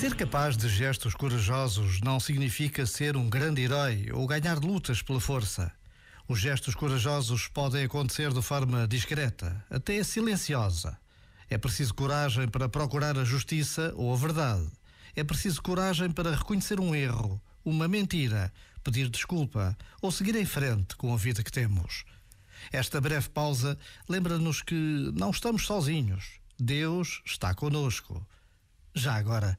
Ser capaz de gestos corajosos não significa ser um grande herói ou ganhar lutas pela força. Os gestos corajosos podem acontecer de forma discreta, até silenciosa. É preciso coragem para procurar a justiça ou a verdade. É preciso coragem para reconhecer um erro, uma mentira, pedir desculpa ou seguir em frente com a vida que temos. Esta breve pausa lembra-nos que não estamos sozinhos. Deus está conosco. Já agora,